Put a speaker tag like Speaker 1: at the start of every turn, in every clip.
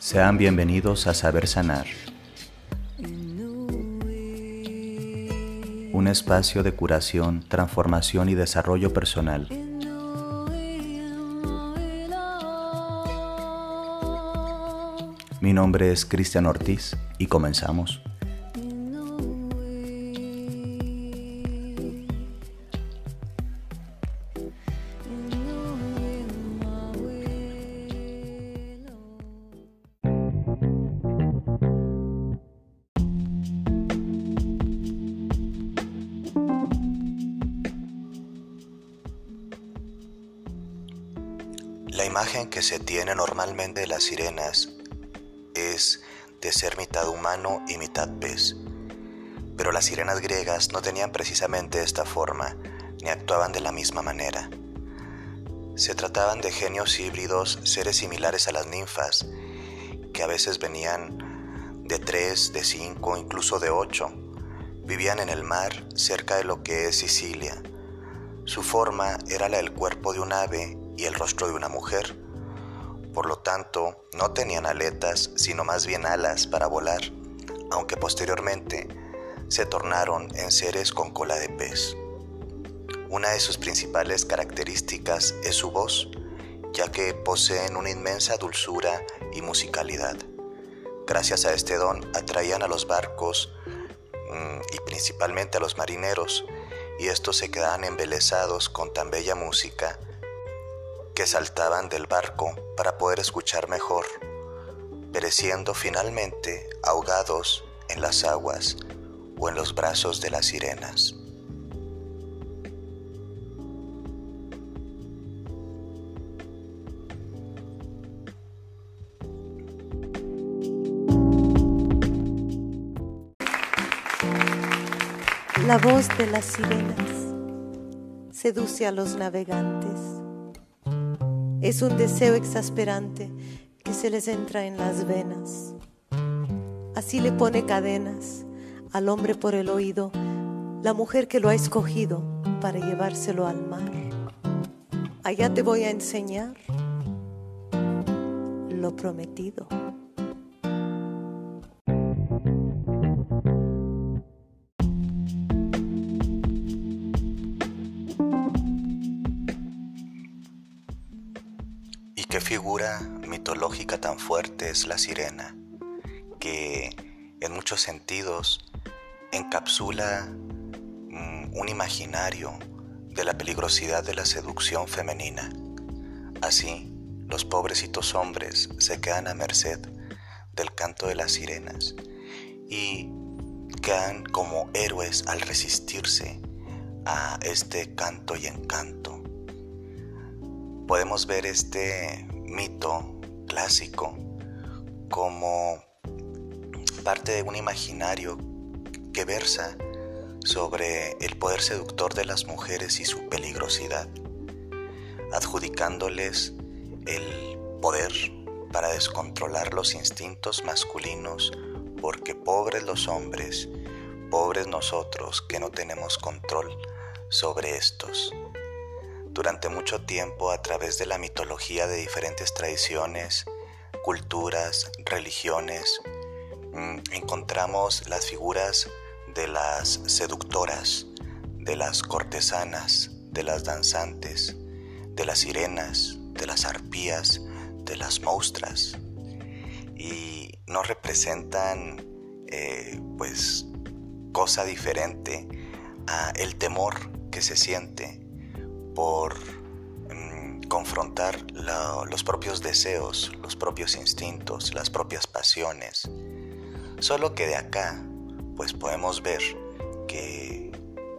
Speaker 1: Sean bienvenidos a Saber Sanar, un espacio de curación, transformación y desarrollo personal. Mi nombre es Cristian Ortiz y comenzamos. Imagen que se tiene normalmente de las sirenas es de ser mitad humano y mitad pez. Pero las sirenas griegas no tenían precisamente esta forma, ni actuaban de la misma manera. Se trataban de genios híbridos, seres similares a las ninfas, que a veces venían de tres, de cinco, incluso de ocho. Vivían en el mar, cerca de lo que es Sicilia. Su forma era la del cuerpo de un ave y el rostro de una mujer. Por lo tanto, no tenían aletas, sino más bien alas para volar, aunque posteriormente se tornaron en seres con cola de pez. Una de sus principales características es su voz, ya que poseen una inmensa dulzura y musicalidad. Gracias a este don atraían a los barcos mm, y principalmente a los marineros, y estos se quedaban embelesados con tan bella música que saltaban del barco para poder escuchar mejor, pereciendo finalmente ahogados en las aguas o en los brazos de las sirenas.
Speaker 2: La voz de las sirenas seduce a los navegantes es un deseo exasperante que se les entra en las venas. Así le pone cadenas al hombre por el oído, la mujer que lo ha escogido para llevárselo al mar. Allá te voy a enseñar lo prometido.
Speaker 1: ¿Qué figura mitológica tan fuerte es la sirena, que en muchos sentidos encapsula mm, un imaginario de la peligrosidad de la seducción femenina? Así, los pobrecitos hombres se quedan a merced del canto de las sirenas y quedan como héroes al resistirse a este canto y encanto podemos ver este mito clásico como parte de un imaginario que versa sobre el poder seductor de las mujeres y su peligrosidad, adjudicándoles el poder para descontrolar los instintos masculinos, porque pobres los hombres, pobres nosotros que no tenemos control sobre estos. Durante mucho tiempo, a través de la mitología de diferentes tradiciones, culturas, religiones, mm, encontramos las figuras de las seductoras, de las cortesanas, de las danzantes, de las sirenas, de las arpías, de las monstras. Y no representan eh, pues cosa diferente a el temor que se siente por mm, confrontar los propios deseos, los propios instintos, las propias pasiones. Solo que de acá, pues podemos ver que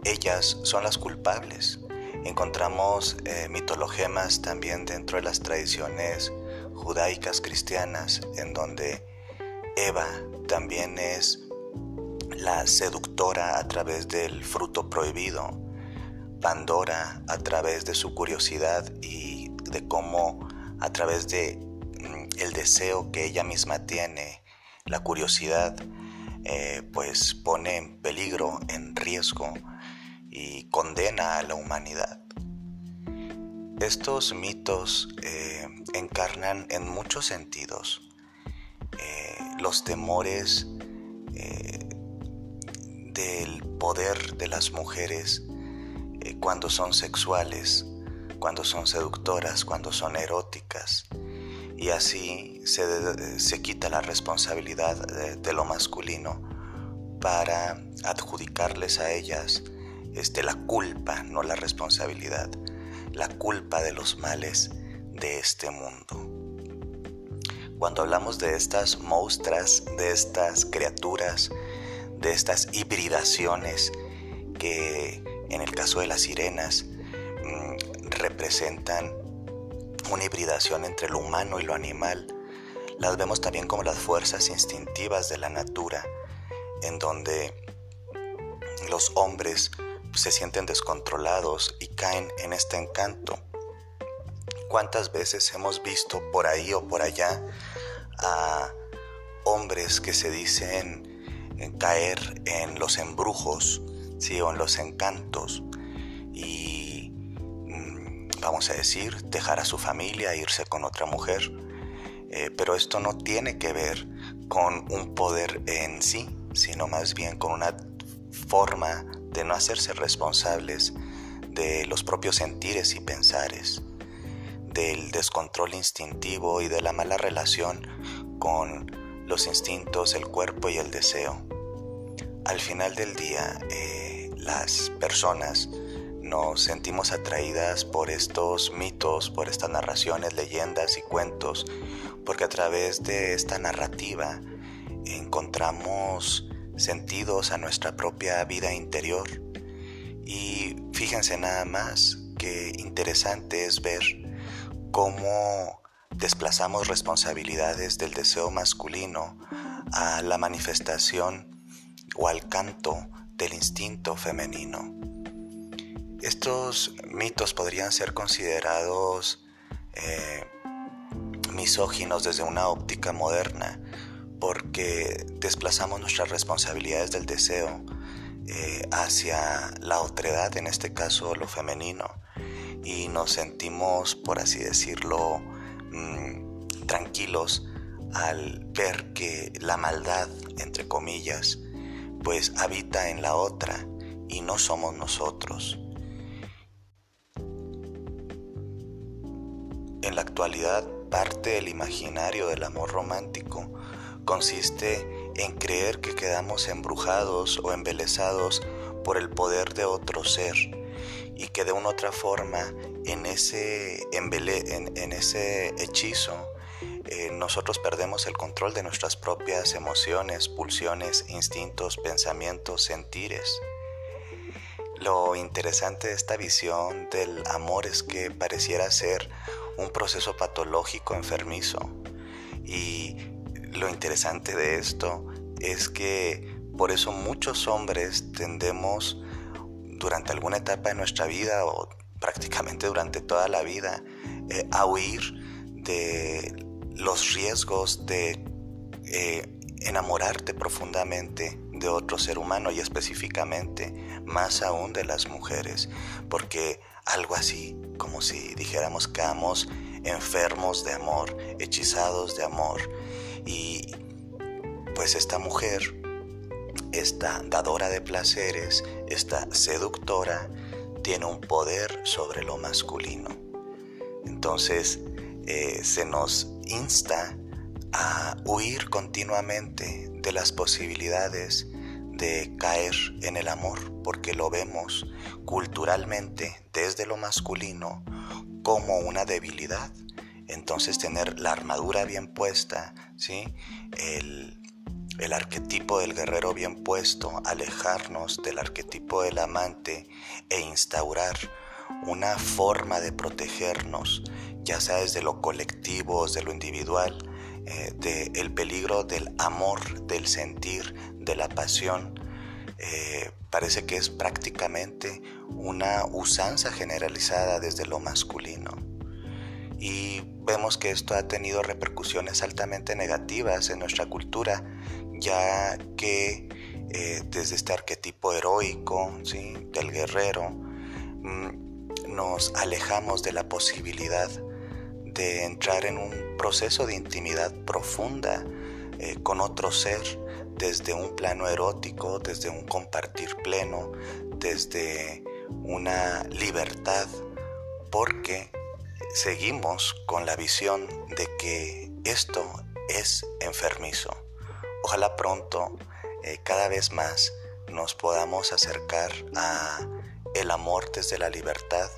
Speaker 1: ellas son las culpables. Encontramos eh, mitologemas también dentro de las tradiciones judaicas cristianas, en donde Eva también es la seductora a través del fruto prohibido, Pandora a través de su curiosidad y de cómo a través de mm, el deseo que ella misma tiene, la curiosidad, eh, pues pone en peligro, en riesgo y condena a la humanidad. Estos mitos eh, encarnan en muchos sentidos los temores del poder de las mujeres cuando son sexuales, cuando son seductoras, cuando son eróticas. Y así se, quita la responsabilidad de, lo masculino para adjudicarles a ellas este, la culpa, no la responsabilidad, la culpa de los males de este mundo. Cuando hablamos de estas monstras, de estas criaturas, de estas hibridaciones que en el caso de las sirenas mm, representan una hibridación entre lo humano y lo animal, las vemos también como las fuerzas instintivas de la natura, en donde los hombres se sienten descontrolados y caen en este encanto. ¿Cuántas veces hemos visto por ahí o por allá a hombres que se dicen caer en los embrujos ¿sí? o en los encantos y mm, vamos a decir dejar a su familia e irse con otra mujer eh, pero esto no tiene que ver con un poder en sí sino más bien con una forma de no hacerse responsables de los propios sentires y pensares, del descontrol instintivo y de la mala relación con los instintos, el cuerpo y el deseo. Al final del día, eh, las personas nos sentimos atraídas por estos mitos, por estas narraciones, leyendas y cuentos, porque a través de esta narrativa encontramos sentidos a nuestra propia vida interior. Y fíjense nada más que interesante es ver cómo desplazamos responsabilidades del deseo masculino a la manifestación o al canto del instinto femenino. Estos mitos podrían ser considerados eh, misóginos desde una óptica moderna, porque desplazamos nuestras responsabilidades del deseo eh, hacia la otredad, en este caso lo femenino, y nos sentimos, por así decirlo, mm, tranquilos al ver que la maldad, entre comillas, pues habita en la otra y no somos nosotros. En la actualidad, parte del imaginario del amor romántico consiste en creer que quedamos embrujados o embelesados por el poder de otro ser y que de una otra forma en ese, en, ese hechizo eh, nosotros perdemos el control de nuestras propias emociones, pulsiones, instintos, pensamientos, sentires. Lo interesante de esta visión del amor es que pareciera ser un proceso patológico enfermizo y lo interesante de esto es que por eso muchos hombres tendemos durante alguna etapa de nuestra vida o prácticamente durante toda la vida eh, a huir de los riesgos de eh, enamorarte profundamente de otro ser humano y específicamente más aún de las mujeres, porque algo así como si dijéramos que estamos enfermos de amor, hechizados de amor, y pues esta mujer, esta dadora de placeres, esta seductora, tiene un poder sobre lo masculino. Entonces eh, se nos insta a huir continuamente de las posibilidades de caer en el amor, porque lo vemos culturalmente desde lo masculino como una debilidad entonces tener la armadura bien puesta, ¿sí? el, el arquetipo del guerrero bien puesto, alejarnos del arquetipo del amante e instaurar una forma de protegernos, ya sea desde lo colectivo, desde lo individual, eh, del peligro del amor, del sentir, de la pasión, eh, parece que es prácticamente una usanza generalizada desde lo masculino y vemos que esto ha tenido repercusiones altamente negativas en nuestra cultura, ya que eh, desde este arquetipo heroico ¿sí? del guerrero mm, nos alejamos de la posibilidad de entrar en un proceso de intimidad profunda eh, con otro ser desde un plano erótico, desde un compartir pleno, desde una libertad, porque seguimos con la visión de que esto es enfermizo. Ojalá pronto, eh, cada vez más, nos podamos acercar a el amor desde la libertad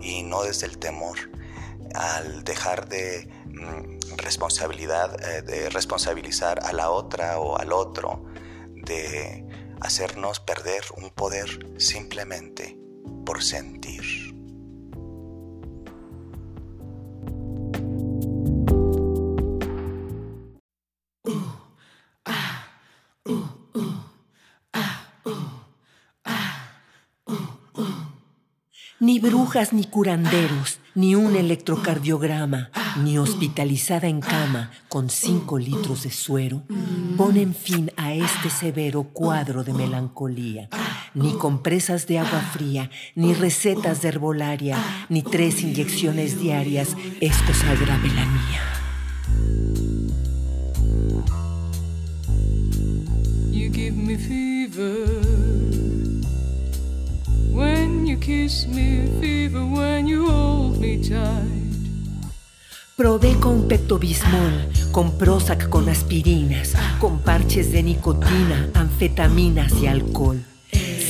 Speaker 1: y no desde el temor, al dejar de mm, responsabilidad, eh, de responsabilizar a la otra o al otro, de hacernos perder un poder simplemente por sentir.
Speaker 3: Ni curanderos, ni un electrocardiograma, ni hospitalizada en cama con cinco litros de suero, ponen fin a este severo cuadro de melancolía. Ni compresas de agua fría, ni recetas de herbolaria, ni tres inyecciones diarias es cosa grave la mía. Probé con Pepto-Bismol, con Prozac con aspirinas, con parches de nicotina, anfetaminas y alcohol.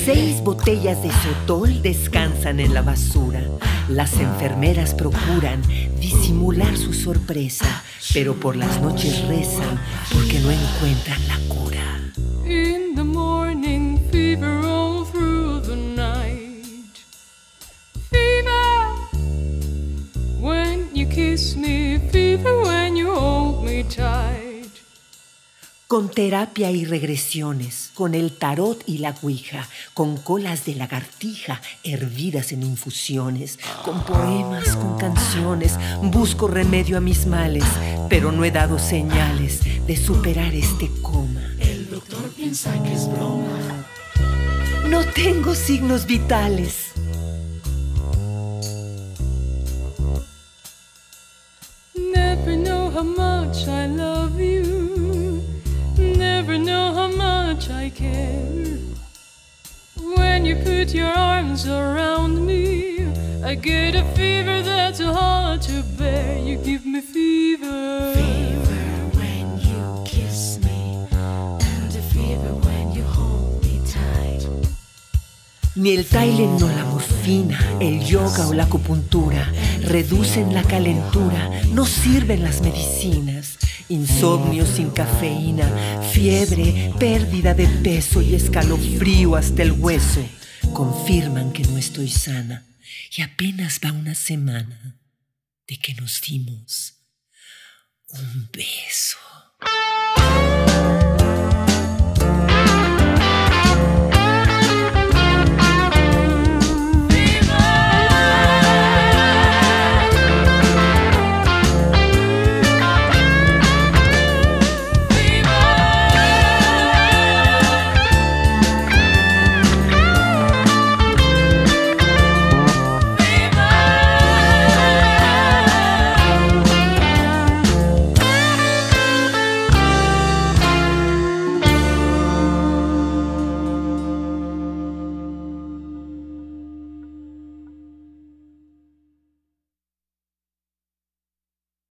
Speaker 3: Seis botellas de sotol descansan en la basura. Las enfermeras procuran disimular su sorpresa, pero por las noches rezan porque no encuentran la Con terapia y regresiones, con el tarot y la ouija, con colas de lagartija hervidas en infusiones, con poemas, con canciones, busco remedio a mis males, pero no he dado señales de superar este coma. El doctor piensa que es broma. No tengo signos vitales. Much I care. When you put your arms around me, I get a fever that's hard to bear. You give me fever. Fever when you kiss me, and a fever when you hold me tight. Ni el Tylenol, la morfina, el yoga o la acupuntura reducen la calentura, no sirven las medicinas. Insomnio sin cafeína, fiebre, pérdida de peso y escalofrío hasta el hueso confirman que no estoy sana y apenas va una semana de que nos dimos un beso.